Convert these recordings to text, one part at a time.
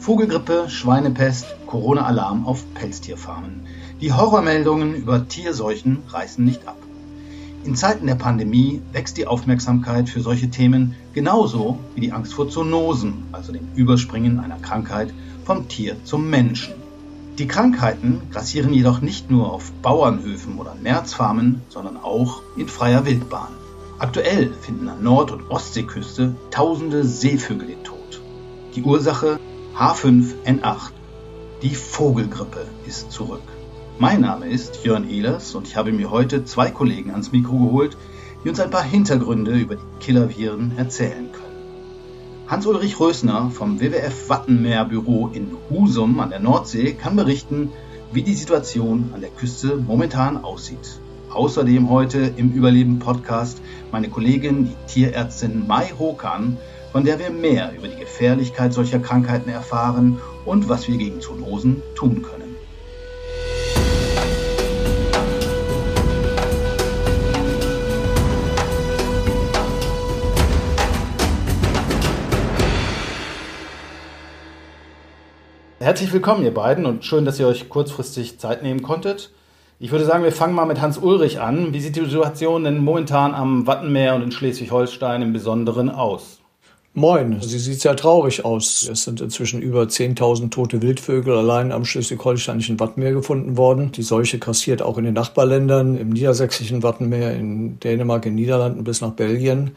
Vogelgrippe, Schweinepest, Corona-Alarm auf Pelztierfarmen. Die Horrormeldungen über Tierseuchen reißen nicht ab. In Zeiten der Pandemie wächst die Aufmerksamkeit für solche Themen genauso wie die Angst vor Zoonosen, also dem Überspringen einer Krankheit vom Tier zum Menschen. Die Krankheiten grassieren jedoch nicht nur auf Bauernhöfen oder Nerzfarmen, sondern auch in freier Wildbahn. Aktuell finden an Nord- und Ostseeküste tausende Seevögel den Tod. Die Ursache H5N8. Die Vogelgrippe ist zurück. Mein Name ist Jörn Ehlers und ich habe mir heute zwei Kollegen ans Mikro geholt, die uns ein paar Hintergründe über die Killerviren erzählen können. Hans-Ulrich Rösner vom WWF Wattenmeerbüro in Husum an der Nordsee kann berichten, wie die Situation an der Küste momentan aussieht. Außerdem heute im Überleben-Podcast meine Kollegin, die Tierärztin Mai Hokan, von der wir mehr über die Gefährlichkeit solcher Krankheiten erfahren und was wir gegen Zoonosen tun können. Herzlich willkommen, ihr beiden, und schön, dass ihr euch kurzfristig Zeit nehmen konntet. Ich würde sagen, wir fangen mal mit Hans Ulrich an. Wie sieht die Situation denn momentan am Wattenmeer und in Schleswig-Holstein im Besonderen aus? Moin, sie sieht sehr traurig aus. Es sind inzwischen über 10.000 tote Wildvögel allein am schleswig-holsteinischen Wattenmeer gefunden worden. Die Seuche kassiert auch in den Nachbarländern, im niedersächsischen Wattenmeer, in Dänemark, in Niederlanden bis nach Belgien.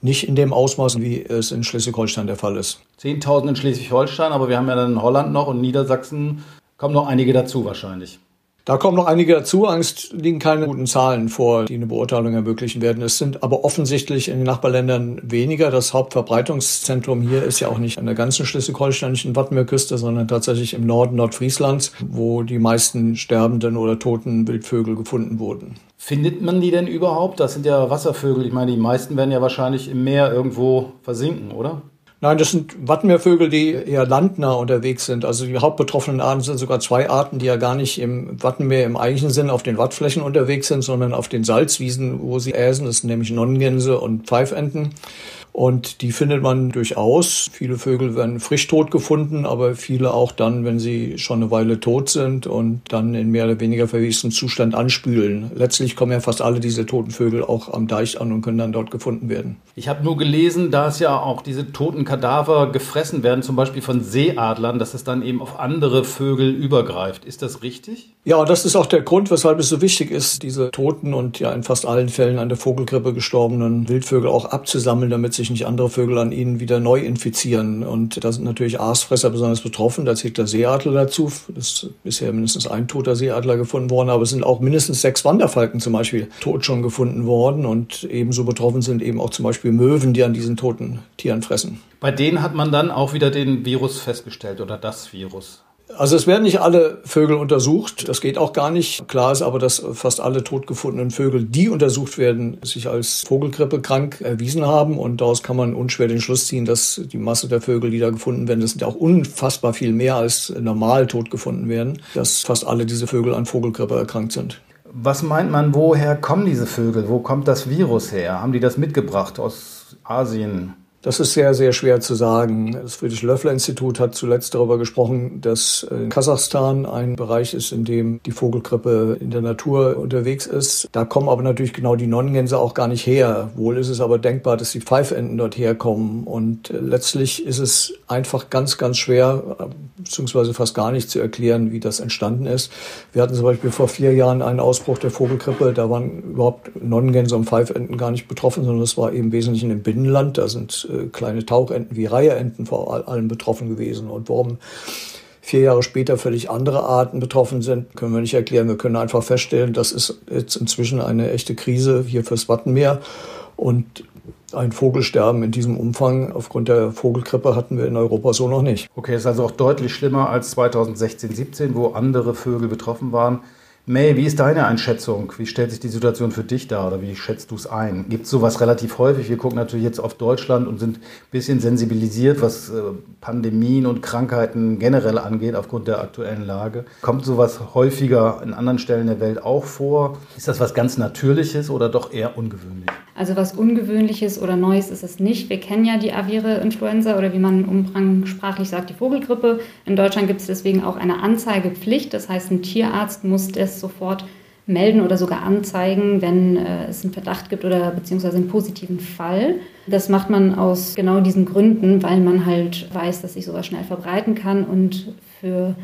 Nicht in dem Ausmaß, wie es in Schleswig-Holstein der Fall ist. 10.000 in Schleswig-Holstein, aber wir haben ja dann Holland noch und Niedersachsen kommen noch einige dazu wahrscheinlich. Da kommen noch einige dazu. Angst liegen keine guten Zahlen vor, die eine Beurteilung ermöglichen werden. Es sind aber offensichtlich in den Nachbarländern weniger. Das Hauptverbreitungszentrum hier ist ja auch nicht an der ganzen schleswig-holsteinischen Wattenmeerküste, sondern tatsächlich im Norden Nordfrieslands, wo die meisten sterbenden oder toten Wildvögel gefunden wurden. Findet man die denn überhaupt? Das sind ja Wasservögel. Ich meine, die meisten werden ja wahrscheinlich im Meer irgendwo versinken, oder? Nein, das sind Wattenmeervögel, die eher landnah unterwegs sind. Also die hauptbetroffenen Arten sind sogar zwei Arten, die ja gar nicht im Wattenmeer im eigentlichen Sinn auf den Wattflächen unterwegs sind, sondern auf den Salzwiesen, wo sie äsen. Das sind nämlich Nonnengänse und Pfeifenten. Und die findet man durchaus. Viele Vögel werden frisch tot gefunden, aber viele auch dann, wenn sie schon eine Weile tot sind und dann in mehr oder weniger verwestem Zustand anspülen. Letztlich kommen ja fast alle diese toten Vögel auch am Deich an und können dann dort gefunden werden. Ich habe nur gelesen, dass ja auch diese toten Kadaver gefressen werden, zum Beispiel von Seeadlern, dass es dann eben auf andere Vögel übergreift. Ist das richtig? Ja, das ist auch der Grund, weshalb es so wichtig ist, diese toten und ja in fast allen Fällen an der Vogelgrippe gestorbenen Wildvögel auch abzusammeln, damit sich nicht andere Vögel an ihnen wieder neu infizieren. Und da sind natürlich Aasfresser besonders betroffen. Da zählt der Seeadler dazu. Es ist bisher mindestens ein toter Seeadler gefunden worden, aber es sind auch mindestens sechs Wanderfalken zum Beispiel tot schon gefunden worden. Und ebenso betroffen sind eben auch zum Beispiel Möwen, die an diesen toten Tieren fressen. Bei denen hat man dann auch wieder den Virus festgestellt oder das Virus. Also es werden nicht alle Vögel untersucht. Das geht auch gar nicht. Klar ist aber, dass fast alle totgefundenen Vögel, die untersucht werden, sich als Vogelgrippe krank erwiesen haben. Und daraus kann man unschwer den Schluss ziehen, dass die Masse der Vögel, die da gefunden werden, das sind ja auch unfassbar viel mehr als normal tot gefunden werden, dass fast alle diese Vögel an Vogelgrippe erkrankt sind. Was meint man, woher kommen diese Vögel? Wo kommt das Virus her? Haben die das mitgebracht aus Asien? Das ist sehr, sehr schwer zu sagen. Das Friedrich-Löffler-Institut hat zuletzt darüber gesprochen, dass in Kasachstan ein Bereich ist, in dem die Vogelgrippe in der Natur unterwegs ist. Da kommen aber natürlich genau die Nonnengänse auch gar nicht her. Wohl ist es aber denkbar, dass die Pfeifenten dort herkommen. Und letztlich ist es einfach ganz, ganz schwer, beziehungsweise fast gar nicht zu erklären, wie das entstanden ist. Wir hatten zum Beispiel vor vier Jahren einen Ausbruch der Vogelgrippe. Da waren überhaupt Nonnengänse und Pfeifenten gar nicht betroffen, sondern es war eben wesentlich im Binnenland. Da sind äh, kleine Tauchenten wie Reiherenten vor allem betroffen gewesen. Und warum vier Jahre später völlig andere Arten betroffen sind, können wir nicht erklären. Wir können einfach feststellen, das ist jetzt inzwischen eine echte Krise hier fürs Wattenmeer. Und ein Vogelsterben in diesem Umfang aufgrund der Vogelgrippe hatten wir in Europa so noch nicht. Okay, ist also auch deutlich schlimmer als 2016, 17, wo andere Vögel betroffen waren. May, wie ist deine Einschätzung? Wie stellt sich die Situation für dich dar oder wie schätzt du es ein? Gibt es sowas relativ häufig? Wir gucken natürlich jetzt auf Deutschland und sind ein bisschen sensibilisiert, was äh, Pandemien und Krankheiten generell angeht, aufgrund der aktuellen Lage. Kommt sowas häufiger in anderen Stellen der Welt auch vor? Ist das was ganz Natürliches oder doch eher ungewöhnlich? Also was Ungewöhnliches oder Neues ist es nicht. Wir kennen ja die aviäre Influenza oder wie man umgangssprachlich sagt, die Vogelgrippe. In Deutschland gibt es deswegen auch eine Anzeigepflicht. Das heißt, ein Tierarzt muss das sofort melden oder sogar anzeigen, wenn äh, es einen Verdacht gibt oder beziehungsweise einen positiven Fall. Das macht man aus genau diesen Gründen, weil man halt weiß, dass sich sowas schnell verbreiten kann und für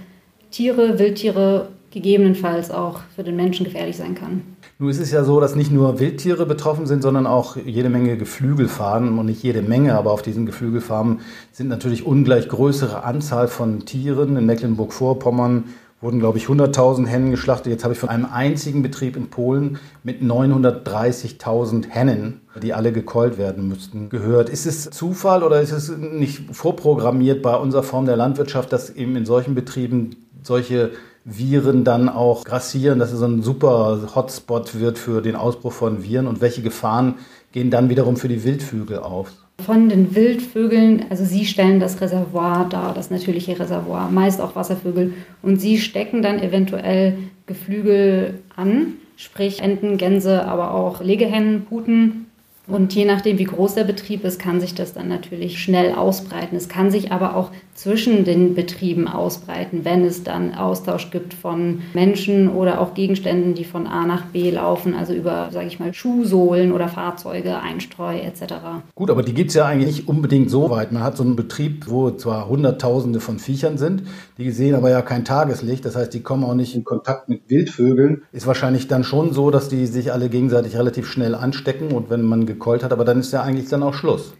Tiere, Wildtiere gegebenenfalls auch für den Menschen gefährlich sein kann. Nun ist es ja so, dass nicht nur Wildtiere betroffen sind, sondern auch jede Menge Geflügelfarmen und nicht jede Menge, aber auf diesen Geflügelfarmen sind natürlich ungleich größere Anzahl von Tieren. In Mecklenburg-Vorpommern wurden, glaube ich, 100.000 Hennen geschlachtet. Jetzt habe ich von einem einzigen Betrieb in Polen mit 930.000 Hennen, die alle gekeult werden müssten, gehört. Ist es Zufall oder ist es nicht vorprogrammiert bei unserer Form der Landwirtschaft, dass eben in solchen Betrieben solche Viren dann auch grassieren, dass es so ein super Hotspot wird für den Ausbruch von Viren und welche Gefahren gehen dann wiederum für die Wildvögel auf? Von den Wildvögeln, also sie stellen das Reservoir dar, das natürliche Reservoir, meist auch Wasservögel. Und sie stecken dann eventuell Geflügel an, sprich Enten, Gänse, aber auch Legehennen, Puten und je nachdem, wie groß der Betrieb ist, kann sich das dann natürlich schnell ausbreiten. Es kann sich aber auch zwischen den Betrieben ausbreiten, wenn es dann Austausch gibt von Menschen oder auch Gegenständen, die von A nach B laufen, also über, sage ich mal, Schuhsohlen oder Fahrzeuge, Einstreu etc. Gut, aber die gibt es ja eigentlich nicht unbedingt so weit. Man hat so einen Betrieb, wo zwar Hunderttausende von Viechern sind, die sehen aber ja kein Tageslicht. Das heißt, die kommen auch nicht in Kontakt mit Wildvögeln. Ist wahrscheinlich dann schon so, dass die sich alle gegenseitig relativ schnell anstecken und wenn man gekeult hat, aber dann ist ja eigentlich dann auch Schluss.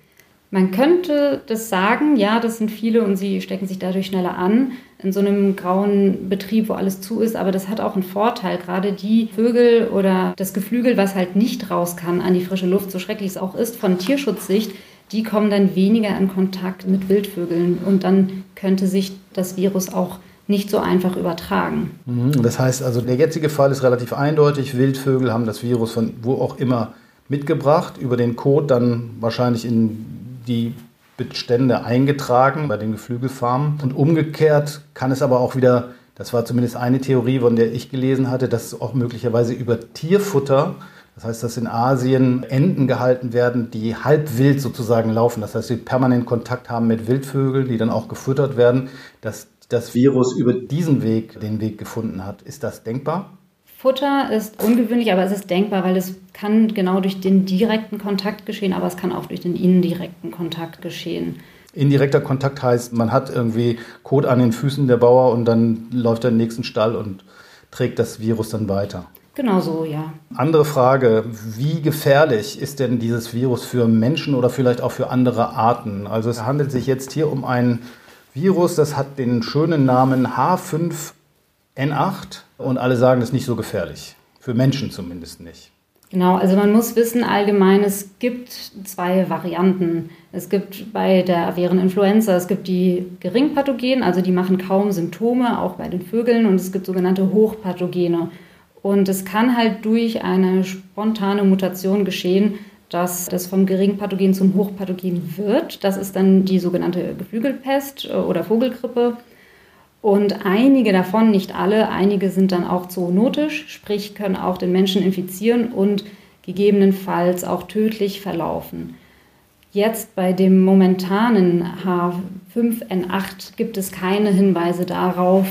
Man könnte das sagen, ja, das sind viele und sie stecken sich dadurch schneller an in so einem grauen Betrieb, wo alles zu ist. Aber das hat auch einen Vorteil. Gerade die Vögel oder das Geflügel, was halt nicht raus kann an die frische Luft, so schrecklich es auch ist, von Tierschutzsicht, die kommen dann weniger in Kontakt mit Wildvögeln. Und dann könnte sich das Virus auch nicht so einfach übertragen. Mhm, das heißt also, der jetzige Fall ist relativ eindeutig. Wildvögel haben das Virus von wo auch immer mitgebracht, über den Code dann wahrscheinlich in die Bestände eingetragen bei den Geflügelfarmen. Und umgekehrt kann es aber auch wieder, das war zumindest eine Theorie, von der ich gelesen hatte, dass auch möglicherweise über Tierfutter, das heißt, dass in Asien Enten gehalten werden, die halb wild sozusagen laufen. Das heißt, sie permanent Kontakt haben mit Wildvögeln, die dann auch gefüttert werden, dass das Virus über diesen Weg den Weg gefunden hat. Ist das denkbar? Futter ist ungewöhnlich, aber es ist denkbar, weil es kann genau durch den direkten Kontakt geschehen, aber es kann auch durch den indirekten Kontakt geschehen. Indirekter Kontakt heißt, man hat irgendwie Kot an den Füßen der Bauer und dann läuft er in den nächsten Stall und trägt das Virus dann weiter. Genau so, ja. Andere Frage, wie gefährlich ist denn dieses Virus für Menschen oder vielleicht auch für andere Arten? Also es handelt sich jetzt hier um ein Virus, das hat den schönen Namen H5 N8 und alle sagen, das ist nicht so gefährlich. Für Menschen zumindest nicht. Genau, also man muss wissen allgemein, es gibt zwei Varianten. Es gibt bei der aviären Influenza, es gibt die Geringpathogenen, also die machen kaum Symptome, auch bei den Vögeln, und es gibt sogenannte Hochpathogene. Und es kann halt durch eine spontane Mutation geschehen, dass das vom Geringpathogen zum Hochpathogen wird. Das ist dann die sogenannte Geflügelpest oder Vogelgrippe. Und einige davon, nicht alle, einige sind dann auch zoonotisch, sprich können auch den Menschen infizieren und gegebenenfalls auch tödlich verlaufen. Jetzt bei dem momentanen H5N8 gibt es keine Hinweise darauf,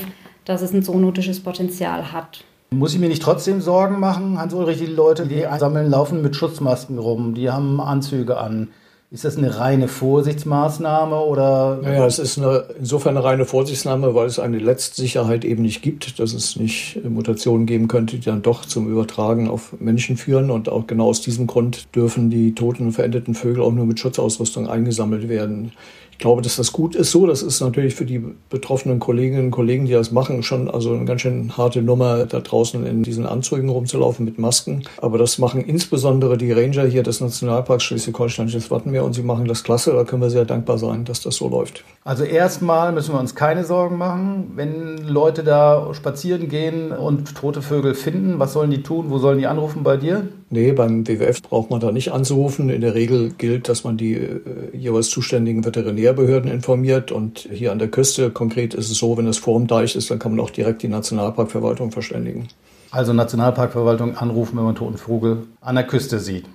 dass es ein zoonotisches Potenzial hat. Muss ich mir nicht trotzdem Sorgen machen, Hans-Ulrich, die Leute, die einsammeln, laufen mit Schutzmasken rum, die haben Anzüge an. Ist das eine reine Vorsichtsmaßnahme oder? Naja, es ist eine, insofern eine reine Vorsichtsnahme, weil es eine Letztsicherheit eben nicht gibt, dass es nicht Mutationen geben könnte, die dann doch zum Übertragen auf Menschen führen. Und auch genau aus diesem Grund dürfen die toten und verendeten Vögel auch nur mit Schutzausrüstung eingesammelt werden. Ich glaube, dass das gut ist so. Das ist natürlich für die betroffenen Kolleginnen und Kollegen, die das machen, schon also eine ganz schön harte Nummer, da draußen in diesen Anzügen rumzulaufen mit Masken. Aber das machen insbesondere die Ranger hier des Nationalparks Schleswig-Holsteinisches Wattenmeer und sie machen das klasse. Da können wir sehr dankbar sein, dass das so läuft. Also erstmal müssen wir uns keine Sorgen machen. Wenn Leute da spazieren gehen und tote Vögel finden, was sollen die tun? Wo sollen die anrufen bei dir? Nee, beim WWF braucht man da nicht anzurufen. In der Regel gilt, dass man die äh, jeweils zuständigen Veterinärbehörden informiert. Und hier an der Küste konkret ist es so, wenn es vor dem Deich ist, dann kann man auch direkt die Nationalparkverwaltung verständigen. Also Nationalparkverwaltung anrufen, wenn man toten Vogel an der Küste sieht.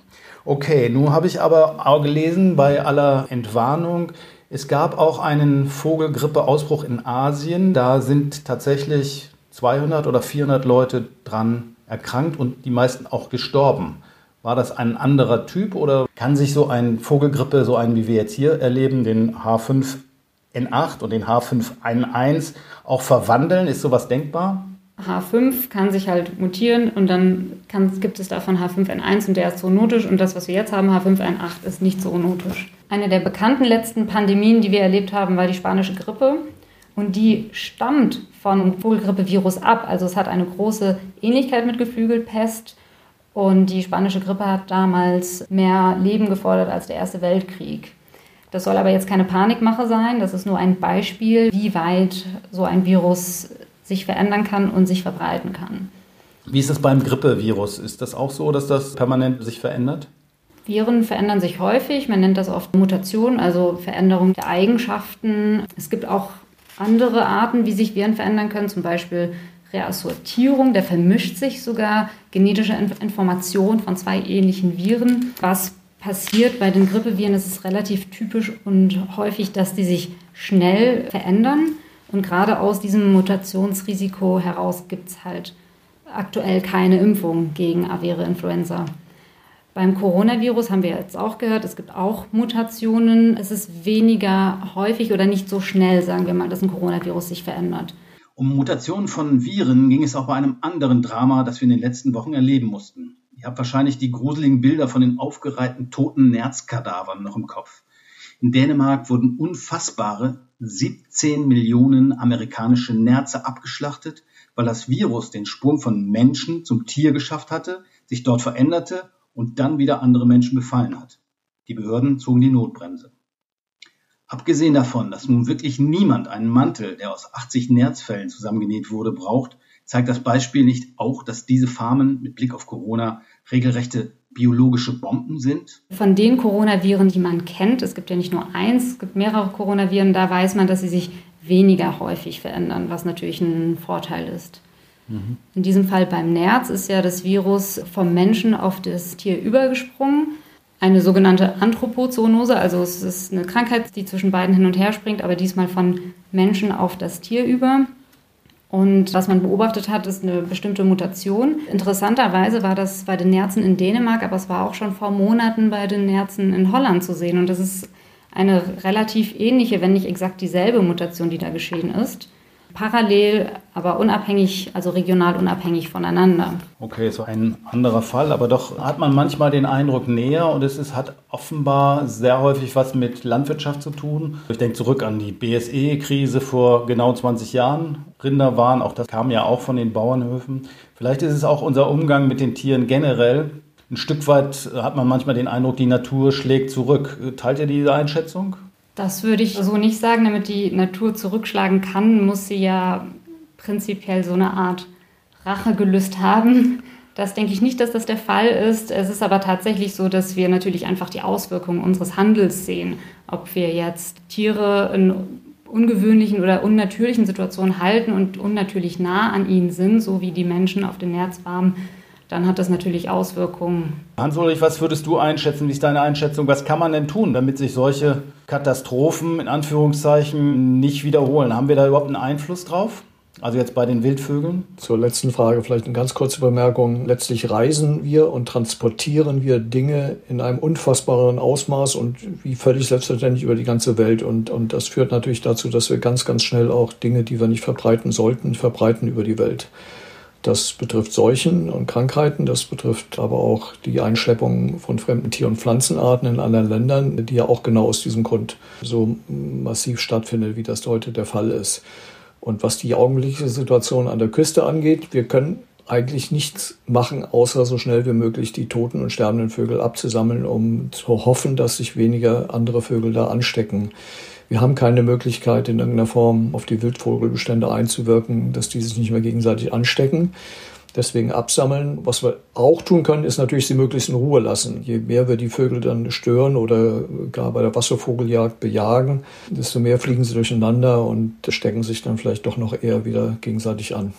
Okay, nun habe ich aber auch gelesen bei aller Entwarnung, es gab auch einen Vogelgrippeausbruch in Asien. Da sind tatsächlich 200 oder 400 Leute dran erkrankt und die meisten auch gestorben. War das ein anderer Typ oder kann sich so ein Vogelgrippe, so einen wie wir jetzt hier erleben, den H5N8 und den H5N1 auch verwandeln? Ist sowas denkbar? H5 kann sich halt mutieren und dann kann, gibt es davon H5N1 und der ist zoonotisch und das, was wir jetzt haben, H5N8, ist nicht zoonotisch. Eine der bekannten letzten Pandemien, die wir erlebt haben, war die spanische Grippe und die stammt vom Vogelgrippevirus ab. Also es hat eine große Ähnlichkeit mit Geflügelpest und die spanische Grippe hat damals mehr Leben gefordert als der Erste Weltkrieg. Das soll aber jetzt keine Panikmache sein, das ist nur ein Beispiel, wie weit so ein Virus sich verändern kann und sich verbreiten kann. Wie ist das beim Grippevirus? Ist das auch so, dass das permanent sich verändert? Viren verändern sich häufig. Man nennt das oft Mutation, also Veränderung der Eigenschaften. Es gibt auch andere Arten, wie sich Viren verändern können, zum Beispiel Reassortierung. Da vermischt sich sogar genetische Information von zwei ähnlichen Viren. Was passiert bei den Grippeviren, ist es relativ typisch und häufig, dass die sich schnell verändern. Und gerade aus diesem Mutationsrisiko heraus gibt es halt aktuell keine Impfung gegen avere Influenza. Beim Coronavirus haben wir jetzt auch gehört, es gibt auch Mutationen. Es ist weniger häufig oder nicht so schnell, sagen wir mal, dass ein Coronavirus sich verändert. Um Mutationen von Viren ging es auch bei einem anderen Drama, das wir in den letzten Wochen erleben mussten. Ihr habt wahrscheinlich die gruseligen Bilder von den aufgereihten toten Nerzkadavern noch im Kopf. In Dänemark wurden unfassbare 17 Millionen amerikanische Nerze abgeschlachtet, weil das Virus den Sprung von Menschen zum Tier geschafft hatte, sich dort veränderte und dann wieder andere Menschen befallen hat. Die Behörden zogen die Notbremse. Abgesehen davon, dass nun wirklich niemand einen Mantel, der aus 80 Nerzfällen zusammengenäht wurde, braucht, zeigt das Beispiel nicht auch, dass diese Farmen mit Blick auf Corona regelrechte biologische Bomben sind? Von den Coronaviren, die man kennt, es gibt ja nicht nur eins, es gibt mehrere Coronaviren, da weiß man, dass sie sich weniger häufig verändern, was natürlich ein Vorteil ist. Mhm. In diesem Fall beim Nerz ist ja das Virus vom Menschen auf das Tier übergesprungen. Eine sogenannte Anthropozoonose, also es ist eine Krankheit, die zwischen beiden hin und her springt, aber diesmal von Menschen auf das Tier über. Und was man beobachtet hat, ist eine bestimmte Mutation. Interessanterweise war das bei den Nerzen in Dänemark, aber es war auch schon vor Monaten bei den Nerzen in Holland zu sehen. Und das ist eine relativ ähnliche, wenn nicht exakt dieselbe Mutation, die da geschehen ist parallel, aber unabhängig, also regional unabhängig voneinander. Okay, so ein anderer Fall, aber doch hat man manchmal den Eindruck näher und es ist, hat offenbar sehr häufig was mit Landwirtschaft zu tun. Ich denke zurück an die BSE-Krise vor genau 20 Jahren. Rinderwahn, auch das kam ja auch von den Bauernhöfen. Vielleicht ist es auch unser Umgang mit den Tieren generell. Ein Stück weit hat man manchmal den Eindruck, die Natur schlägt zurück. Teilt ihr diese Einschätzung? Das würde ich so nicht sagen. Damit die Natur zurückschlagen kann, muss sie ja prinzipiell so eine Art Rachegelüst haben. Das denke ich nicht, dass das der Fall ist. Es ist aber tatsächlich so, dass wir natürlich einfach die Auswirkungen unseres Handels sehen. Ob wir jetzt Tiere in ungewöhnlichen oder unnatürlichen Situationen halten und unnatürlich nah an ihnen sind, so wie die Menschen auf den Nerzfarmen dann hat das natürlich Auswirkungen. Hans-Ulrich, was würdest du einschätzen? Wie ist deine Einschätzung? Was kann man denn tun, damit sich solche Katastrophen in Anführungszeichen nicht wiederholen? Haben wir da überhaupt einen Einfluss drauf? Also jetzt bei den Wildvögeln? Zur letzten Frage vielleicht eine ganz kurze Bemerkung. Letztlich reisen wir und transportieren wir Dinge in einem unfassbaren Ausmaß und wie völlig selbstverständlich über die ganze Welt. Und, und das führt natürlich dazu, dass wir ganz, ganz schnell auch Dinge, die wir nicht verbreiten sollten, verbreiten über die Welt. Das betrifft Seuchen und Krankheiten, das betrifft aber auch die Einschleppung von fremden Tier- und Pflanzenarten in anderen Ländern, die ja auch genau aus diesem Grund so massiv stattfindet, wie das heute der Fall ist. Und was die augenblickliche Situation an der Küste angeht, wir können eigentlich nichts machen, außer so schnell wie möglich die toten und sterbenden Vögel abzusammeln, um zu hoffen, dass sich weniger andere Vögel da anstecken. Wir haben keine Möglichkeit, in irgendeiner Form auf die Wildvogelbestände einzuwirken, dass die sich nicht mehr gegenseitig anstecken. Deswegen absammeln. Was wir auch tun können, ist natürlich sie möglichst in Ruhe lassen. Je mehr wir die Vögel dann stören oder gar bei der Wasservogeljagd bejagen, desto mehr fliegen sie durcheinander und stecken sich dann vielleicht doch noch eher wieder gegenseitig an.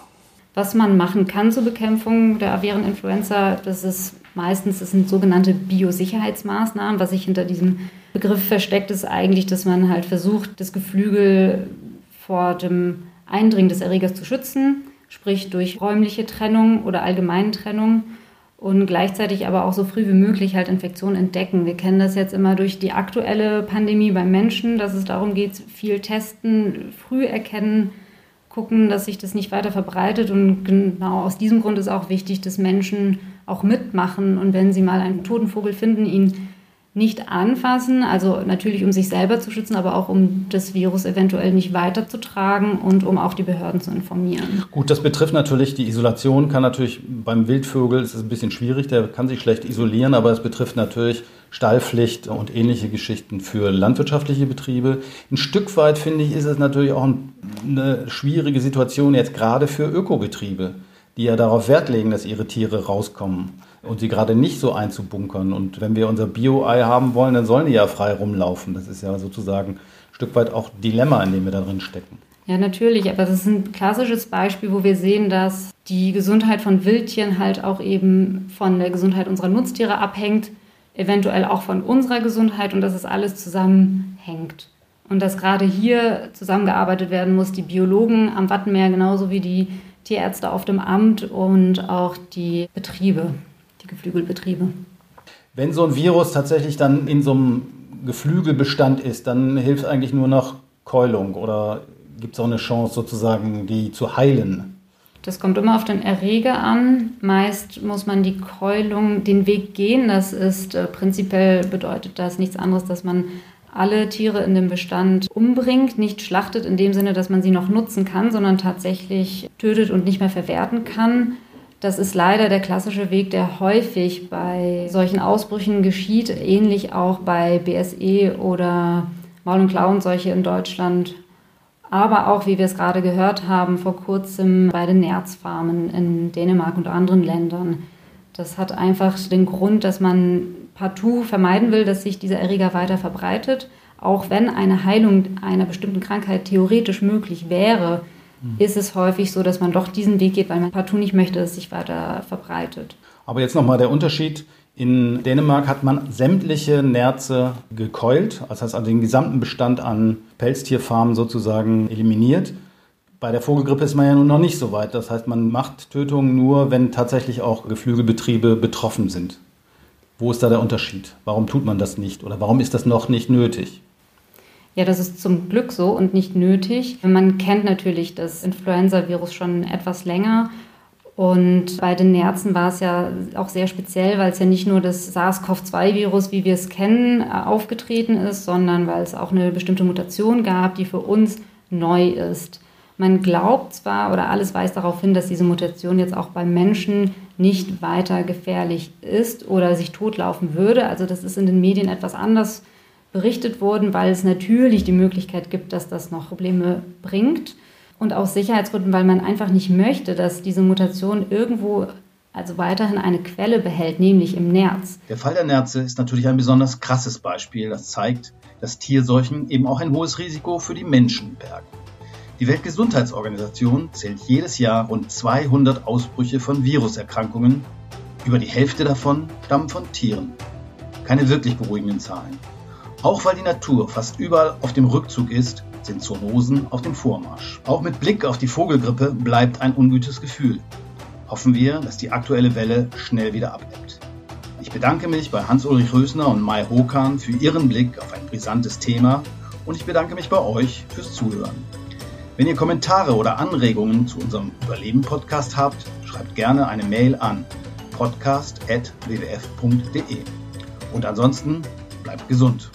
Was man machen kann zur Bekämpfung der aviären Influenza, das ist meistens. Das sind sogenannte Biosicherheitsmaßnahmen. Was sich hinter diesem Begriff versteckt, ist eigentlich, dass man halt versucht, das Geflügel vor dem Eindringen des Erregers zu schützen, sprich durch räumliche Trennung oder allgemeine Trennung und gleichzeitig aber auch so früh wie möglich halt Infektionen entdecken. Wir kennen das jetzt immer durch die aktuelle Pandemie beim Menschen, dass es darum geht, viel testen, früh erkennen, gucken, dass sich das nicht weiter verbreitet. Und genau aus diesem Grund ist auch wichtig, dass Menschen auch mitmachen und wenn sie mal einen toten Vogel finden, ihn nicht anfassen, also natürlich um sich selber zu schützen, aber auch um das Virus eventuell nicht weiterzutragen und um auch die Behörden zu informieren. Gut, das betrifft natürlich die Isolation, kann natürlich beim Wildvögel ist es ein bisschen schwierig, der kann sich schlecht isolieren, aber es betrifft natürlich Stallpflicht und ähnliche Geschichten für landwirtschaftliche Betriebe. Ein Stück weit finde ich, ist es natürlich auch eine schwierige Situation jetzt gerade für Ökobetriebe, die ja darauf Wert legen, dass ihre Tiere rauskommen und sie gerade nicht so einzubunkern. Und wenn wir unser Bio-Ei haben wollen, dann sollen die ja frei rumlaufen. Das ist ja sozusagen ein Stück weit auch Dilemma, in dem wir da drin stecken. Ja, natürlich, aber das ist ein klassisches Beispiel, wo wir sehen, dass die Gesundheit von Wildtieren halt auch eben von der Gesundheit unserer Nutztiere abhängt, eventuell auch von unserer Gesundheit und dass es alles zusammenhängt. Und dass gerade hier zusammengearbeitet werden muss, die Biologen am Wattenmeer genauso wie die Tierärzte auf dem Amt und auch die Betriebe die Geflügelbetriebe. Wenn so ein Virus tatsächlich dann in so einem Geflügelbestand ist, dann hilft eigentlich nur noch Keulung oder gibt es auch eine Chance sozusagen, die zu heilen? Das kommt immer auf den Erreger an. Meist muss man die Keulung den Weg gehen. Das ist äh, prinzipiell bedeutet das nichts anderes, dass man alle Tiere in dem Bestand umbringt, nicht schlachtet in dem Sinne, dass man sie noch nutzen kann, sondern tatsächlich tötet und nicht mehr verwerten kann. Das ist leider der klassische Weg, der häufig bei solchen Ausbrüchen geschieht, ähnlich auch bei BSE oder Maul- und Klauenseuche in Deutschland. Aber auch, wie wir es gerade gehört haben, vor kurzem bei den Nerzfarmen in Dänemark und anderen Ländern. Das hat einfach den Grund, dass man partout vermeiden will, dass sich dieser Erreger weiter verbreitet. Auch wenn eine Heilung einer bestimmten Krankheit theoretisch möglich wäre, ist es häufig so, dass man doch diesen Weg geht, weil man partout nicht möchte, dass es sich weiter verbreitet. Aber jetzt nochmal der Unterschied. In Dänemark hat man sämtliche Nerze gekeult, das heißt also den gesamten Bestand an Pelztierfarmen sozusagen eliminiert. Bei der Vogelgrippe ist man ja nun noch nicht so weit. Das heißt, man macht Tötungen nur, wenn tatsächlich auch Geflügelbetriebe betroffen sind. Wo ist da der Unterschied? Warum tut man das nicht oder warum ist das noch nicht nötig? Ja, das ist zum Glück so und nicht nötig. Man kennt natürlich das Influenza-Virus schon etwas länger. Und bei den Nerzen war es ja auch sehr speziell, weil es ja nicht nur das SARS-CoV-2-Virus, wie wir es kennen, aufgetreten ist, sondern weil es auch eine bestimmte Mutation gab, die für uns neu ist. Man glaubt zwar oder alles weist darauf hin, dass diese Mutation jetzt auch beim Menschen nicht weiter gefährlich ist oder sich totlaufen würde. Also das ist in den Medien etwas anders berichtet wurden, weil es natürlich die Möglichkeit gibt, dass das noch Probleme bringt. Und aus Sicherheitsgründen, weil man einfach nicht möchte, dass diese Mutation irgendwo also weiterhin eine Quelle behält, nämlich im Nerz. Der Fall der Nerze ist natürlich ein besonders krasses Beispiel, das zeigt, dass Tierseuchen eben auch ein hohes Risiko für die Menschen bergen. Die Weltgesundheitsorganisation zählt jedes Jahr rund 200 Ausbrüche von Viruserkrankungen. Über die Hälfte davon stammen von Tieren. Keine wirklich beruhigenden Zahlen. Auch weil die Natur fast überall auf dem Rückzug ist, sind Zoonosen auf dem Vormarsch. Auch mit Blick auf die Vogelgrippe bleibt ein ungutes Gefühl. Hoffen wir, dass die aktuelle Welle schnell wieder abebbt. Ich bedanke mich bei Hans-Ulrich Rösner und Mai Hokan für ihren Blick auf ein brisantes Thema und ich bedanke mich bei euch fürs Zuhören. Wenn ihr Kommentare oder Anregungen zu unserem Überleben-Podcast habt, schreibt gerne eine Mail an podcast.wwf.de. Und ansonsten bleibt gesund.